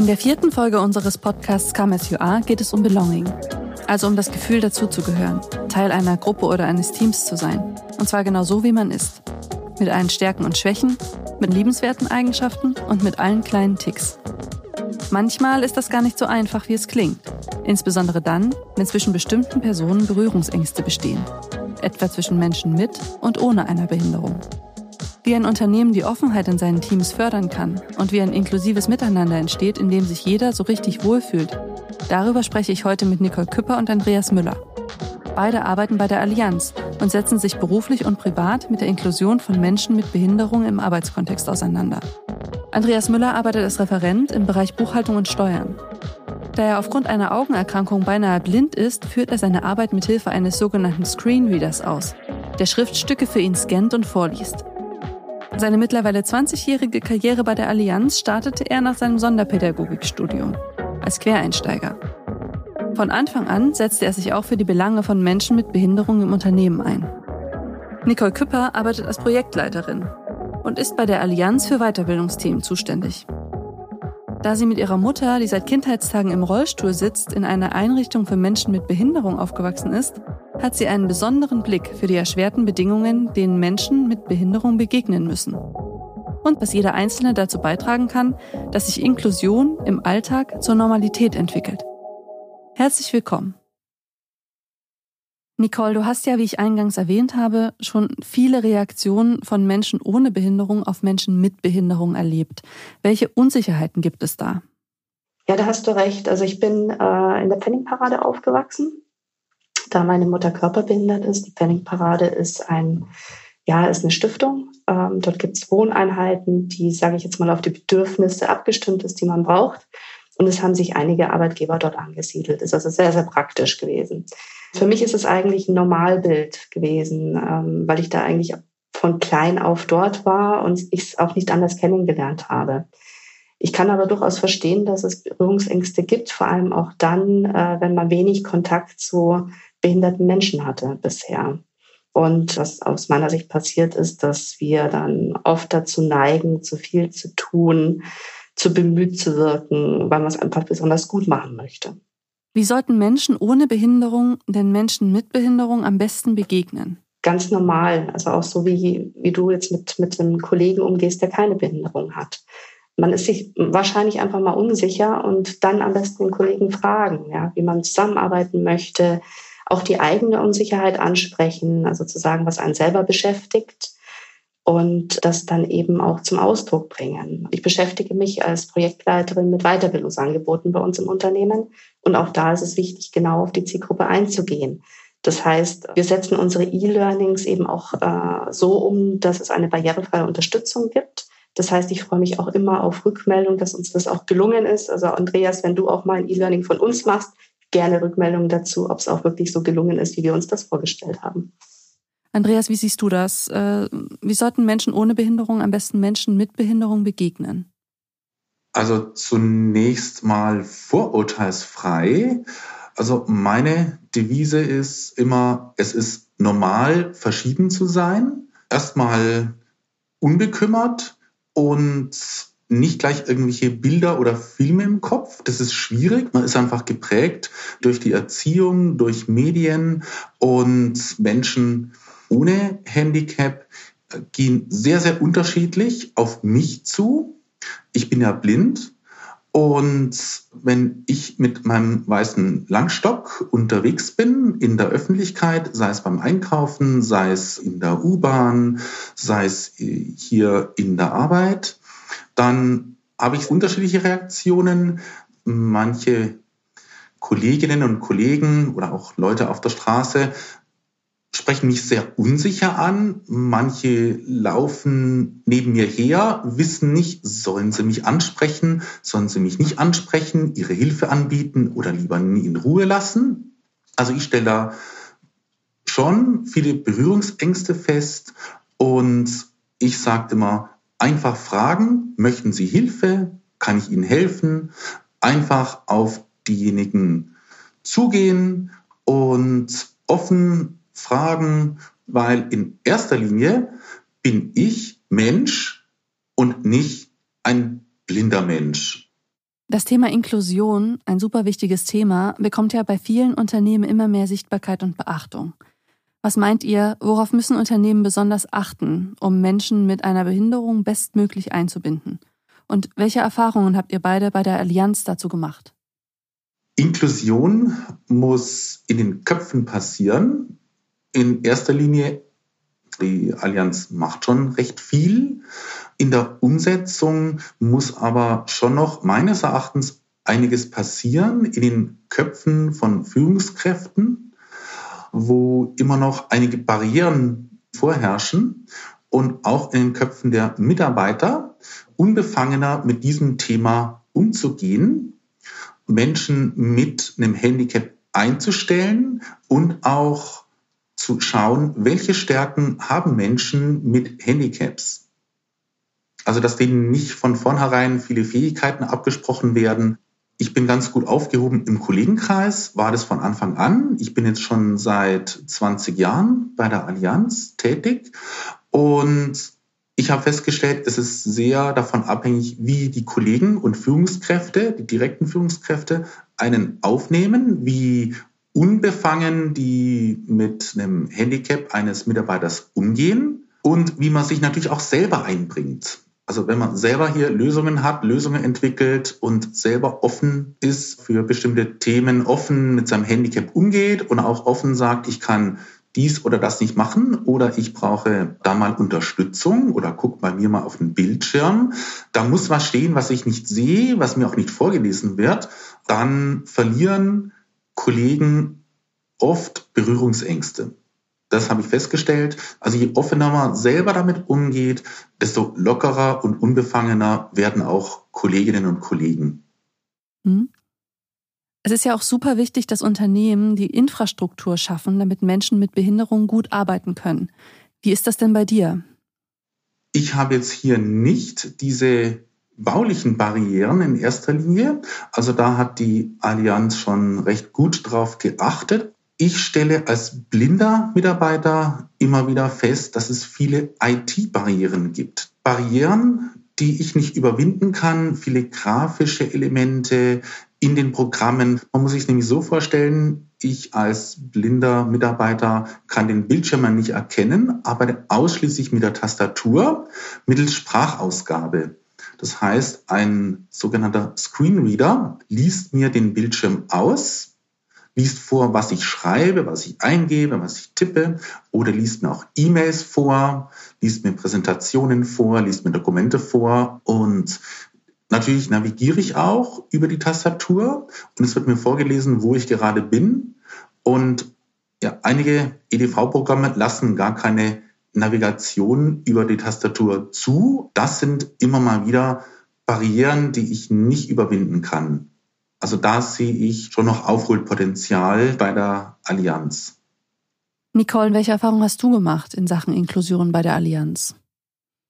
In der vierten Folge unseres Podcasts Come As You Are geht es um Belonging, also um das Gefühl dazuzugehören, Teil einer Gruppe oder eines Teams zu sein. Und zwar genau so, wie man ist. Mit allen Stärken und Schwächen, mit liebenswerten Eigenschaften und mit allen kleinen Ticks. Manchmal ist das gar nicht so einfach, wie es klingt. Insbesondere dann, wenn zwischen bestimmten Personen Berührungsängste bestehen. Etwa zwischen Menschen mit und ohne einer Behinderung. Wie ein Unternehmen die Offenheit in seinen Teams fördern kann und wie ein inklusives Miteinander entsteht, in dem sich jeder so richtig wohlfühlt. Darüber spreche ich heute mit Nicole Küpper und Andreas Müller. Beide arbeiten bei der Allianz und setzen sich beruflich und privat mit der Inklusion von Menschen mit Behinderung im Arbeitskontext auseinander. Andreas Müller arbeitet als Referent im Bereich Buchhaltung und Steuern. Da er aufgrund einer Augenerkrankung beinahe blind ist, führt er seine Arbeit mit Hilfe eines sogenannten Screenreaders aus, der Schriftstücke für ihn scannt und vorliest. Seine mittlerweile 20-jährige Karriere bei der Allianz startete er nach seinem Sonderpädagogikstudium als Quereinsteiger. Von Anfang an setzte er sich auch für die Belange von Menschen mit Behinderung im Unternehmen ein. Nicole Küpper arbeitet als Projektleiterin und ist bei der Allianz für Weiterbildungsthemen zuständig. Da sie mit ihrer Mutter, die seit Kindheitstagen im Rollstuhl sitzt, in einer Einrichtung für Menschen mit Behinderung aufgewachsen ist, hat sie einen besonderen Blick für die erschwerten Bedingungen, denen Menschen mit Behinderung begegnen müssen. Und was jeder Einzelne dazu beitragen kann, dass sich Inklusion im Alltag zur Normalität entwickelt. Herzlich willkommen. Nicole, du hast ja, wie ich eingangs erwähnt habe, schon viele Reaktionen von Menschen ohne Behinderung auf Menschen mit Behinderung erlebt. Welche Unsicherheiten gibt es da? Ja, da hast du recht. Also ich bin äh, in der Pfennigparade aufgewachsen, da meine Mutter körperbehindert ist. Die Pfennigparade ist ein, ja, ist eine Stiftung. Ähm, dort gibt es Wohneinheiten, die, sage ich jetzt mal, auf die Bedürfnisse abgestimmt ist, die man braucht. Und es haben sich einige Arbeitgeber dort angesiedelt. Ist also sehr, sehr praktisch gewesen. Für mich ist es eigentlich ein Normalbild gewesen, ähm, weil ich da eigentlich von klein auf dort war und ich es auch nicht anders kennengelernt habe. Ich kann aber durchaus verstehen, dass es Berührungsängste gibt, vor allem auch dann, äh, wenn man wenig Kontakt zu behinderten Menschen hatte bisher. Und was aus meiner Sicht passiert ist, dass wir dann oft dazu neigen, zu viel zu tun, zu bemüht zu wirken, weil man es einfach besonders gut machen möchte. Wie sollten Menschen ohne Behinderung den Menschen mit Behinderung am besten begegnen? Ganz normal, also auch so wie, wie du jetzt mit, mit einem Kollegen umgehst, der keine Behinderung hat. Man ist sich wahrscheinlich einfach mal unsicher und dann am besten den Kollegen fragen, ja, wie man zusammenarbeiten möchte, auch die eigene Unsicherheit ansprechen, also zu sagen, was einen selber beschäftigt und das dann eben auch zum Ausdruck bringen. Ich beschäftige mich als Projektleiterin mit Weiterbildungsangeboten bei uns im Unternehmen und auch da ist es wichtig, genau auf die Zielgruppe einzugehen. Das heißt, wir setzen unsere E-Learnings eben auch äh, so um, dass es eine barrierefreie Unterstützung gibt. Das heißt, ich freue mich auch immer auf Rückmeldung, dass uns das auch gelungen ist. Also Andreas, wenn du auch mal ein E-Learning von uns machst, gerne Rückmeldung dazu, ob es auch wirklich so gelungen ist, wie wir uns das vorgestellt haben. Andreas, wie siehst du das? Äh, wie sollten Menschen ohne Behinderung am besten Menschen mit Behinderung begegnen? Also zunächst mal vorurteilsfrei. Also meine Devise ist immer, es ist normal, verschieden zu sein. Erstmal unbekümmert und nicht gleich irgendwelche Bilder oder Filme im Kopf. Das ist schwierig. Man ist einfach geprägt durch die Erziehung, durch Medien und Menschen ohne Handicap gehen sehr, sehr unterschiedlich auf mich zu. Ich bin ja blind und wenn ich mit meinem weißen Langstock unterwegs bin in der Öffentlichkeit, sei es beim Einkaufen, sei es in der U-Bahn, sei es äh, hier in der Arbeit, dann habe ich unterschiedliche Reaktionen. Manche Kolleginnen und Kollegen oder auch Leute auf der Straße sprechen mich sehr unsicher an. Manche laufen neben mir her, wissen nicht, sollen sie mich ansprechen, sollen sie mich nicht ansprechen, ihre Hilfe anbieten oder lieber in Ruhe lassen. Also ich stelle da schon viele Berührungsängste fest und ich sage immer, einfach fragen, möchten Sie Hilfe, kann ich Ihnen helfen, einfach auf diejenigen zugehen und offen fragen, weil in erster Linie bin ich Mensch und nicht ein blinder Mensch. Das Thema Inklusion, ein super wichtiges Thema, bekommt ja bei vielen Unternehmen immer mehr Sichtbarkeit und Beachtung. Was meint ihr, worauf müssen Unternehmen besonders achten, um Menschen mit einer Behinderung bestmöglich einzubinden? Und welche Erfahrungen habt ihr beide bei der Allianz dazu gemacht? Inklusion muss in den Köpfen passieren. In erster Linie, die Allianz macht schon recht viel. In der Umsetzung muss aber schon noch meines Erachtens einiges passieren in den Köpfen von Führungskräften wo immer noch einige Barrieren vorherrschen und auch in den Köpfen der Mitarbeiter unbefangener mit diesem Thema umzugehen, Menschen mit einem Handicap einzustellen und auch zu schauen, welche Stärken haben Menschen mit Handicaps. Also dass denen nicht von vornherein viele Fähigkeiten abgesprochen werden, ich bin ganz gut aufgehoben im Kollegenkreis, war das von Anfang an. Ich bin jetzt schon seit 20 Jahren bei der Allianz tätig und ich habe festgestellt, es ist sehr davon abhängig, wie die Kollegen und Führungskräfte, die direkten Führungskräfte, einen aufnehmen, wie unbefangen die mit einem Handicap eines Mitarbeiters umgehen und wie man sich natürlich auch selber einbringt. Also wenn man selber hier Lösungen hat, Lösungen entwickelt und selber offen ist für bestimmte Themen, offen mit seinem Handicap umgeht und auch offen sagt, ich kann dies oder das nicht machen oder ich brauche da mal Unterstützung oder guck bei mir mal auf den Bildschirm. Da muss was stehen, was ich nicht sehe, was mir auch nicht vorgelesen wird. Dann verlieren Kollegen oft Berührungsängste. Das habe ich festgestellt. Also je offener man selber damit umgeht, desto lockerer und unbefangener werden auch Kolleginnen und Kollegen. Hm. Es ist ja auch super wichtig, dass Unternehmen die Infrastruktur schaffen, damit Menschen mit Behinderung gut arbeiten können. Wie ist das denn bei dir? Ich habe jetzt hier nicht diese baulichen Barrieren in erster Linie. Also da hat die Allianz schon recht gut drauf geachtet. Ich stelle als blinder Mitarbeiter immer wieder fest, dass es viele IT-Barrieren gibt. Barrieren, die ich nicht überwinden kann, viele grafische Elemente in den Programmen. Man muss sich nämlich so vorstellen, ich als blinder Mitarbeiter kann den Bildschirm nicht erkennen, aber ausschließlich mit der Tastatur mittels Sprachausgabe. Das heißt, ein sogenannter Screenreader liest mir den Bildschirm aus liest vor, was ich schreibe, was ich eingebe, was ich tippe oder liest mir auch E-Mails vor, liest mir Präsentationen vor, liest mir Dokumente vor. Und natürlich navigiere ich auch über die Tastatur und es wird mir vorgelesen, wo ich gerade bin. Und ja, einige EDV-Programme lassen gar keine Navigation über die Tastatur zu. Das sind immer mal wieder Barrieren, die ich nicht überwinden kann. Also da sehe ich schon noch Aufholpotenzial bei der Allianz. Nicole, welche Erfahrung hast du gemacht in Sachen Inklusion bei der Allianz?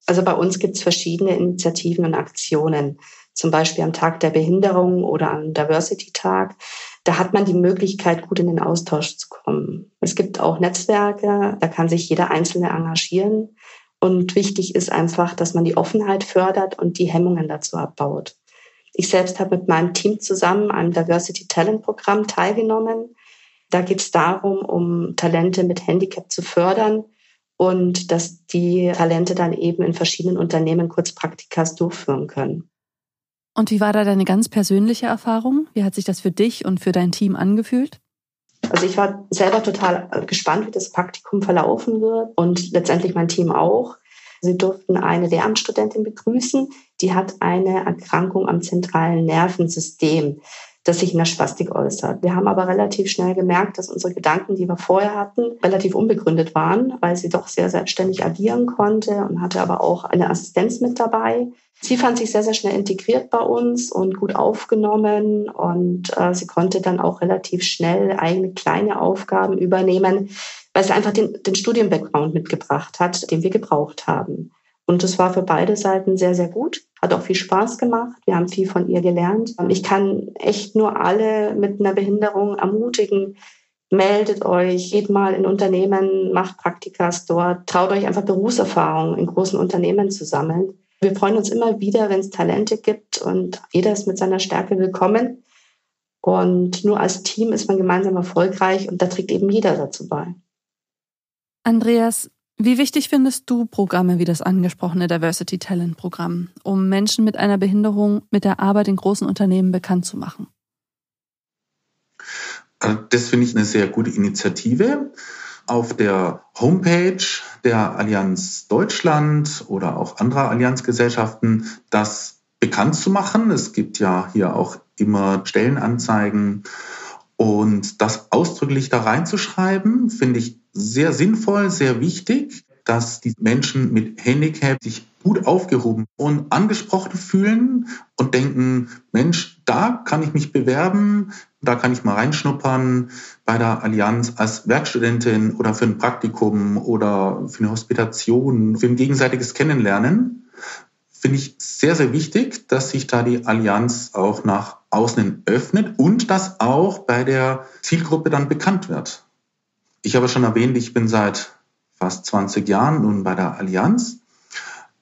Also bei uns gibt es verschiedene Initiativen und Aktionen, zum Beispiel am Tag der Behinderung oder am Diversity-Tag. Da hat man die Möglichkeit, gut in den Austausch zu kommen. Es gibt auch Netzwerke, da kann sich jeder Einzelne engagieren. Und wichtig ist einfach, dass man die Offenheit fördert und die Hemmungen dazu abbaut. Ich selbst habe mit meinem Team zusammen am Diversity Talent Programm teilgenommen. Da geht es darum, um Talente mit Handicap zu fördern und dass die Talente dann eben in verschiedenen Unternehmen kurz Praktikas durchführen können. Und wie war da deine ganz persönliche Erfahrung? Wie hat sich das für dich und für dein Team angefühlt? Also ich war selber total gespannt, wie das Praktikum verlaufen wird und letztendlich mein Team auch. Sie durften eine Lehramtsstudentin begrüßen, die hat eine Erkrankung am zentralen Nervensystem, das sich in der Spastik äußert. Wir haben aber relativ schnell gemerkt, dass unsere Gedanken, die wir vorher hatten, relativ unbegründet waren, weil sie doch sehr selbstständig agieren konnte und hatte aber auch eine Assistenz mit dabei. Sie fand sich sehr, sehr schnell integriert bei uns und gut aufgenommen und äh, sie konnte dann auch relativ schnell eigene kleine Aufgaben übernehmen, weil sie einfach den, den Studienbackground mitgebracht hat, den wir gebraucht haben. Und es war für beide Seiten sehr, sehr gut. Hat auch viel Spaß gemacht. Wir haben viel von ihr gelernt. Ich kann echt nur alle mit einer Behinderung ermutigen, meldet euch, geht mal in Unternehmen, macht Praktikas dort, traut euch einfach Berufserfahrung in großen Unternehmen zu sammeln. Wir freuen uns immer wieder, wenn es Talente gibt und jeder ist mit seiner Stärke willkommen. Und nur als Team ist man gemeinsam erfolgreich und da trägt eben jeder dazu bei. Andreas, wie wichtig findest du Programme wie das angesprochene Diversity Talent Programm, um Menschen mit einer Behinderung mit der Arbeit in großen Unternehmen bekannt zu machen? Also das finde ich eine sehr gute Initiative. Auf der Homepage der Allianz Deutschland oder auch anderer Allianzgesellschaften das bekannt zu machen. Es gibt ja hier auch immer Stellenanzeigen und das ausdrücklich da reinzuschreiben, finde ich sehr sinnvoll, sehr wichtig, dass die Menschen mit Handicap sich gut aufgehoben und angesprochen fühlen und denken, Mensch, da kann ich mich bewerben, da kann ich mal reinschnuppern bei der Allianz als Werkstudentin oder für ein Praktikum oder für eine Hospitation, für ein gegenseitiges Kennenlernen. Finde ich sehr, sehr wichtig, dass sich da die Allianz auch nach außen öffnet und dass auch bei der Zielgruppe dann bekannt wird. Ich habe schon erwähnt, ich bin seit fast 20 Jahren nun bei der Allianz.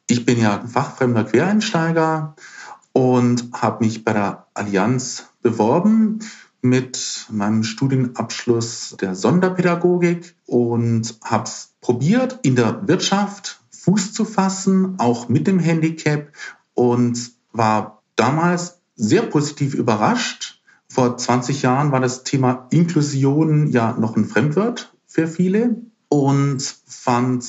Ich bin ja fachfremder Quereinsteiger und habe mich bei der Allianz beworben mit meinem Studienabschluss der Sonderpädagogik und habe es probiert, in der Wirtschaft Fuß zu fassen, auch mit dem Handicap und war damals sehr positiv überrascht. Vor 20 Jahren war das Thema Inklusion ja noch ein Fremdwort für viele und fand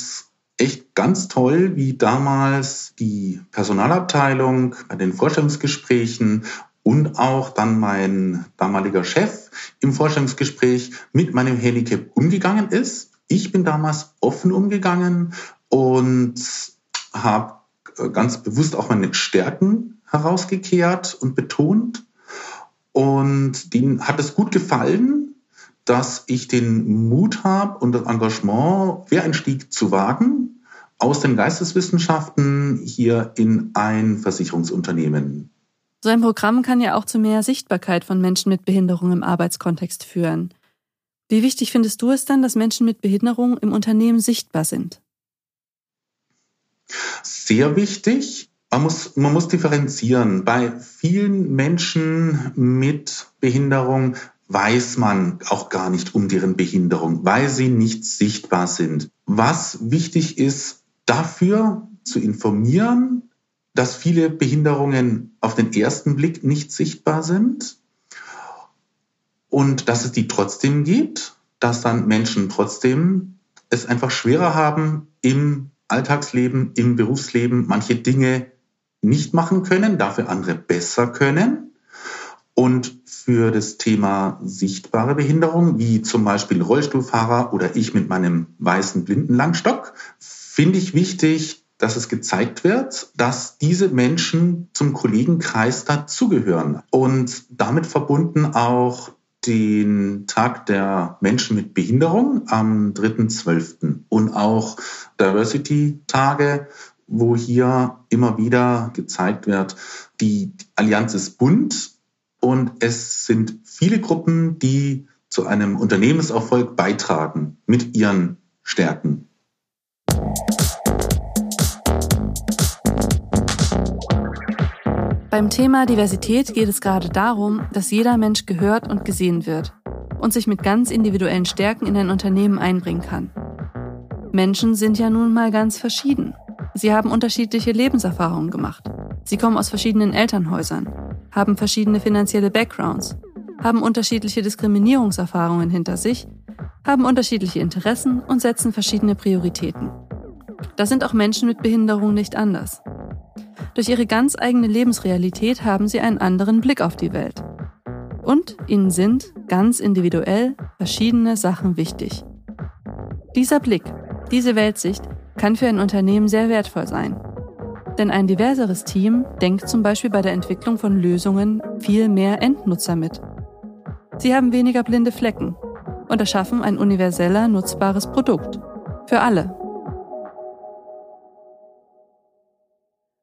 echt ganz toll, wie damals die Personalabteilung bei den Vorstellungsgesprächen und auch dann mein damaliger Chef im Vorstellungsgespräch mit meinem Handicap umgegangen ist. Ich bin damals offen umgegangen und habe ganz bewusst auch meine Stärken herausgekehrt und betont. Und denen hat es gut gefallen, dass ich den Mut habe und das Engagement, Quereinstieg zu wagen, aus den Geisteswissenschaften hier in ein Versicherungsunternehmen. So ein Programm kann ja auch zu mehr Sichtbarkeit von Menschen mit Behinderung im Arbeitskontext führen. Wie wichtig findest du es dann, dass Menschen mit Behinderung im Unternehmen sichtbar sind? Sehr wichtig. Man muss, man muss differenzieren. Bei vielen Menschen mit Behinderung weiß man auch gar nicht um deren Behinderung, weil sie nicht sichtbar sind. Was wichtig ist, dafür zu informieren, dass viele Behinderungen auf den ersten Blick nicht sichtbar sind und dass es die trotzdem gibt, dass dann Menschen trotzdem es einfach schwerer haben, im Alltagsleben, im Berufsleben manche Dinge nicht machen können, dafür andere besser können. Und für das Thema sichtbare Behinderung, wie zum Beispiel Rollstuhlfahrer oder ich mit meinem weißen Blindenlangstock, finde ich wichtig, dass es gezeigt wird, dass diese Menschen zum Kollegenkreis dazugehören und damit verbunden auch den Tag der Menschen mit Behinderung am 3.12. und auch Diversity-Tage, wo hier immer wieder gezeigt wird, die Allianz ist bunt und es sind viele Gruppen, die zu einem Unternehmenserfolg beitragen mit ihren Stärken. Beim Thema Diversität geht es gerade darum, dass jeder Mensch gehört und gesehen wird und sich mit ganz individuellen Stärken in ein Unternehmen einbringen kann. Menschen sind ja nun mal ganz verschieden. Sie haben unterschiedliche Lebenserfahrungen gemacht. Sie kommen aus verschiedenen Elternhäusern, haben verschiedene finanzielle Backgrounds, haben unterschiedliche Diskriminierungserfahrungen hinter sich, haben unterschiedliche Interessen und setzen verschiedene Prioritäten. Da sind auch Menschen mit Behinderung nicht anders. Durch ihre ganz eigene Lebensrealität haben sie einen anderen Blick auf die Welt. Und ihnen sind, ganz individuell, verschiedene Sachen wichtig. Dieser Blick, diese Weltsicht kann für ein Unternehmen sehr wertvoll sein. Denn ein diverseres Team denkt zum Beispiel bei der Entwicklung von Lösungen viel mehr Endnutzer mit. Sie haben weniger blinde Flecken und erschaffen ein universeller nutzbares Produkt. Für alle.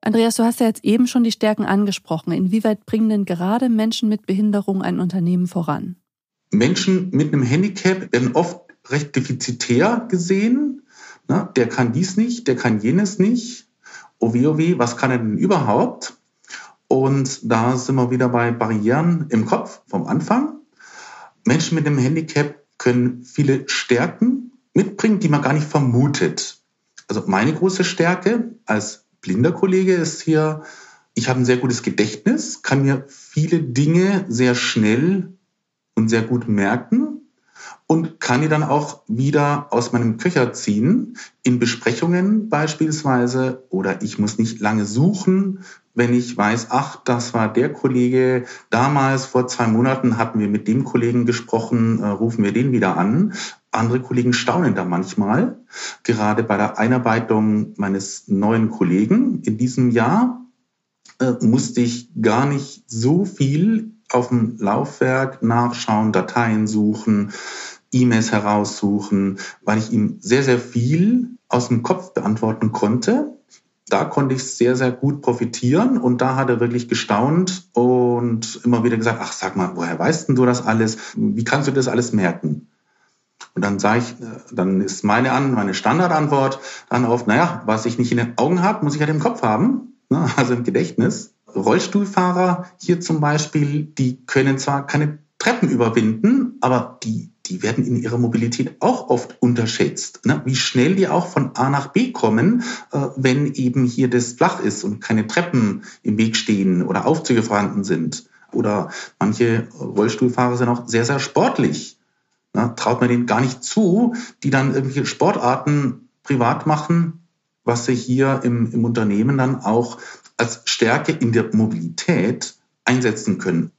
Andreas, du hast ja jetzt eben schon die Stärken angesprochen. Inwieweit bringen denn gerade Menschen mit Behinderung ein Unternehmen voran? Menschen mit einem Handicap werden oft recht defizitär gesehen. Na, der kann dies nicht, der kann jenes nicht. Oh weh, oh weh, was kann er denn überhaupt? Und da sind wir wieder bei Barrieren im Kopf vom Anfang. Menschen mit einem Handicap können viele Stärken mitbringen, die man gar nicht vermutet. Also meine große Stärke als blinder Kollege ist hier, ich habe ein sehr gutes Gedächtnis, kann mir viele Dinge sehr schnell und sehr gut merken und kann die dann auch wieder aus meinem Köcher ziehen, in Besprechungen beispielsweise, oder ich muss nicht lange suchen, wenn ich weiß, ach, das war der Kollege, damals vor zwei Monaten hatten wir mit dem Kollegen gesprochen, äh, rufen wir den wieder an. Andere Kollegen staunen da manchmal. Gerade bei der Einarbeitung meines neuen Kollegen in diesem Jahr äh, musste ich gar nicht so viel auf dem Laufwerk nachschauen, Dateien suchen, E-Mails heraussuchen, weil ich ihm sehr, sehr viel aus dem Kopf beantworten konnte. Da konnte ich sehr, sehr gut profitieren und da hat er wirklich gestaunt und immer wieder gesagt, ach sag mal, woher weißt denn du das alles? Wie kannst du das alles merken? Und dann sage ich, äh, dann ist meine, An meine Standardantwort dann oft, naja, was ich nicht in den Augen habe, muss ich halt im Kopf haben, ne? also im Gedächtnis. Rollstuhlfahrer hier zum Beispiel, die können zwar keine Treppen überwinden, aber die, die werden in ihrer Mobilität auch oft unterschätzt. Ne? Wie schnell die auch von A nach B kommen, äh, wenn eben hier das flach ist und keine Treppen im Weg stehen oder Aufzüge vorhanden sind. Oder manche Rollstuhlfahrer sind auch sehr, sehr sportlich. Ne? Traut man denen gar nicht zu, die dann irgendwelche Sportarten privat machen, was sie hier im, im Unternehmen dann auch als Stärke in der Mobilität einsetzen können.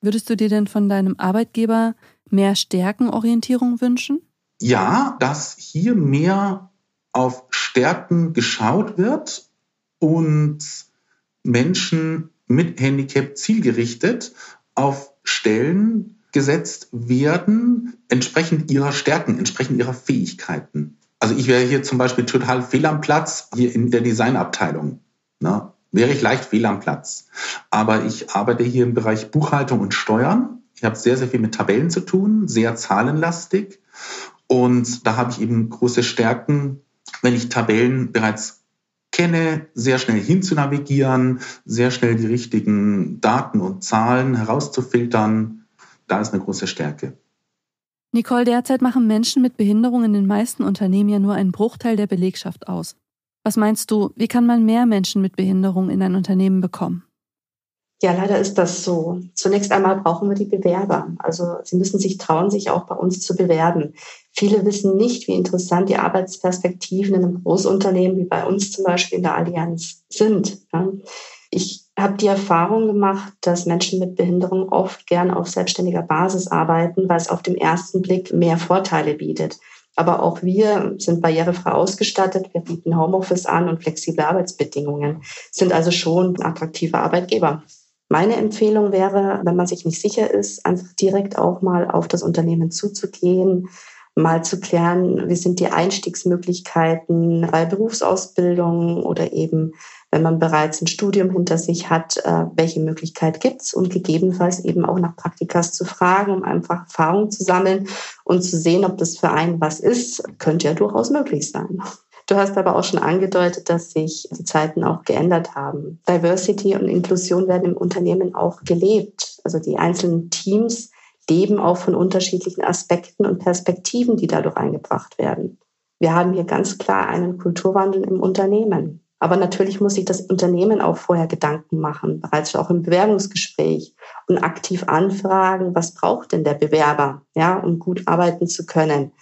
Würdest du dir denn von deinem Arbeitgeber mehr Stärkenorientierung wünschen? Ja, dass hier mehr auf Stärken geschaut wird und Menschen mit Handicap zielgerichtet auf Stellen gesetzt werden, entsprechend ihrer Stärken, entsprechend ihrer Fähigkeiten. Also ich wäre hier zum Beispiel total fehl am Platz, hier in der Designabteilung. Ne? Wäre ich leicht fehl am Platz. Aber ich arbeite hier im Bereich Buchhaltung und Steuern. Ich habe sehr, sehr viel mit Tabellen zu tun, sehr zahlenlastig. Und da habe ich eben große Stärken, wenn ich Tabellen bereits kenne, sehr schnell hinzunavigieren, sehr schnell die richtigen Daten und Zahlen herauszufiltern. Da ist eine große Stärke. Nicole, derzeit machen Menschen mit Behinderung in den meisten Unternehmen ja nur einen Bruchteil der Belegschaft aus. Was meinst du, wie kann man mehr Menschen mit Behinderung in ein Unternehmen bekommen? Ja, leider ist das so. Zunächst einmal brauchen wir die Bewerber. Also sie müssen sich trauen, sich auch bei uns zu bewerben. Viele wissen nicht, wie interessant die Arbeitsperspektiven in einem Großunternehmen wie bei uns zum Beispiel in der Allianz sind. Ich habe die Erfahrung gemacht, dass Menschen mit Behinderung oft gern auf selbstständiger Basis arbeiten, weil es auf den ersten Blick mehr Vorteile bietet. Aber auch wir sind barrierefrei ausgestattet. Wir bieten Homeoffice an und flexible Arbeitsbedingungen, sind also schon attraktive Arbeitgeber. Meine Empfehlung wäre, wenn man sich nicht sicher ist, einfach direkt auch mal auf das Unternehmen zuzugehen, mal zu klären, wie sind die Einstiegsmöglichkeiten bei Berufsausbildung oder eben, wenn man bereits ein Studium hinter sich hat, äh, welche Möglichkeit gibt's und gegebenenfalls eben auch nach Praktikas zu fragen, um einfach Erfahrung zu sammeln und zu sehen, ob das für einen was ist, könnte ja durchaus möglich sein. Du hast aber auch schon angedeutet, dass sich die Zeiten auch geändert haben. Diversity und Inklusion werden im Unternehmen auch gelebt. Also die einzelnen Teams leben auch von unterschiedlichen Aspekten und Perspektiven, die dadurch eingebracht werden. Wir haben hier ganz klar einen Kulturwandel im Unternehmen. Aber natürlich muss sich das Unternehmen auch vorher Gedanken machen, bereits auch im Bewerbungsgespräch und aktiv anfragen, was braucht denn der Bewerber, ja, um gut arbeiten zu können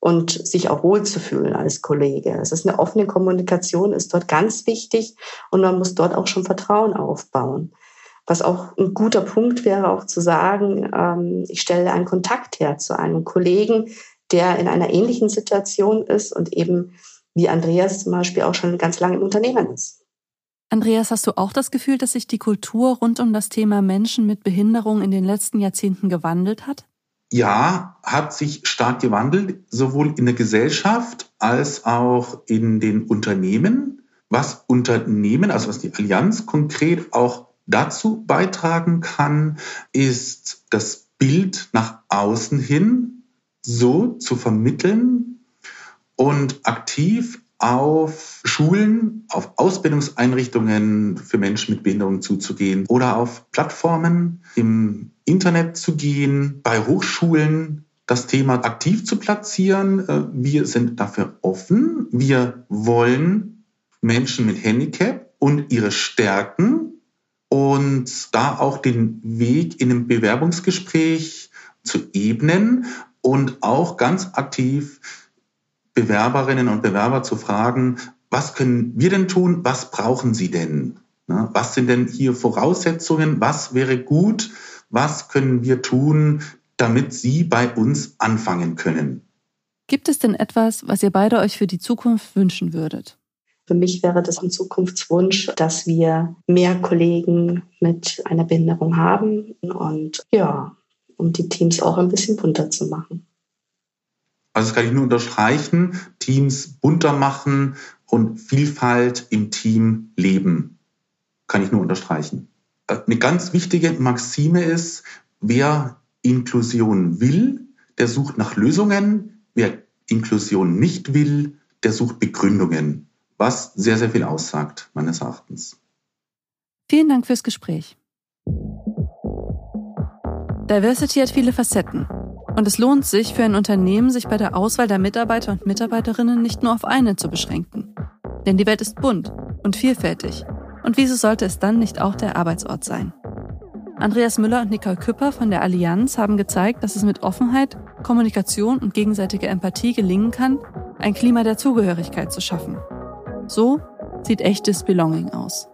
und sich auch wohl zu fühlen als Kollege. Es ist eine offene Kommunikation, ist dort ganz wichtig und man muss dort auch schon Vertrauen aufbauen. Was auch ein guter Punkt wäre, auch zu sagen, ähm, ich stelle einen Kontakt her zu einem Kollegen, der in einer ähnlichen Situation ist und eben wie Andreas zum Beispiel auch schon ganz lange im Unternehmen ist. Andreas, hast du auch das Gefühl, dass sich die Kultur rund um das Thema Menschen mit Behinderung in den letzten Jahrzehnten gewandelt hat? ja, hat sich stark gewandelt, sowohl in der Gesellschaft als auch in den Unternehmen. Was Unternehmen, also was die Allianz konkret auch dazu beitragen kann, ist das Bild nach außen hin so zu vermitteln und aktiv auf Schulen, auf Ausbildungseinrichtungen für Menschen mit Behinderung zuzugehen oder auf Plattformen im Internet zu gehen, bei Hochschulen das Thema aktiv zu platzieren. Äh, wir sind dafür offen. Wir wollen Menschen mit Handicap und ihre Stärken und da auch den Weg in einem Bewerbungsgespräch zu ebnen und auch ganz aktiv Bewerberinnen und Bewerber zu fragen, was können wir denn tun, was brauchen sie denn? Was sind denn hier Voraussetzungen? Was wäre gut? Was können wir tun, damit Sie bei uns anfangen können? Gibt es denn etwas, was ihr beide euch für die Zukunft wünschen würdet? Für mich wäre das ein Zukunftswunsch, dass wir mehr Kollegen mit einer Behinderung haben und ja, um die Teams auch ein bisschen bunter zu machen. Also das kann ich nur unterstreichen, Teams bunter machen und Vielfalt im Team leben. Kann ich nur unterstreichen. Eine ganz wichtige Maxime ist, wer Inklusion will, der sucht nach Lösungen. Wer Inklusion nicht will, der sucht Begründungen, was sehr, sehr viel aussagt, meines Erachtens. Vielen Dank fürs Gespräch. Diversity hat viele Facetten. Und es lohnt sich für ein Unternehmen, sich bei der Auswahl der Mitarbeiter und Mitarbeiterinnen nicht nur auf eine zu beschränken. Denn die Welt ist bunt und vielfältig. Und wieso sollte es dann nicht auch der Arbeitsort sein? Andreas Müller und Nicole Küpper von der Allianz haben gezeigt, dass es mit Offenheit, Kommunikation und gegenseitiger Empathie gelingen kann, ein Klima der Zugehörigkeit zu schaffen. So sieht echtes Belonging aus.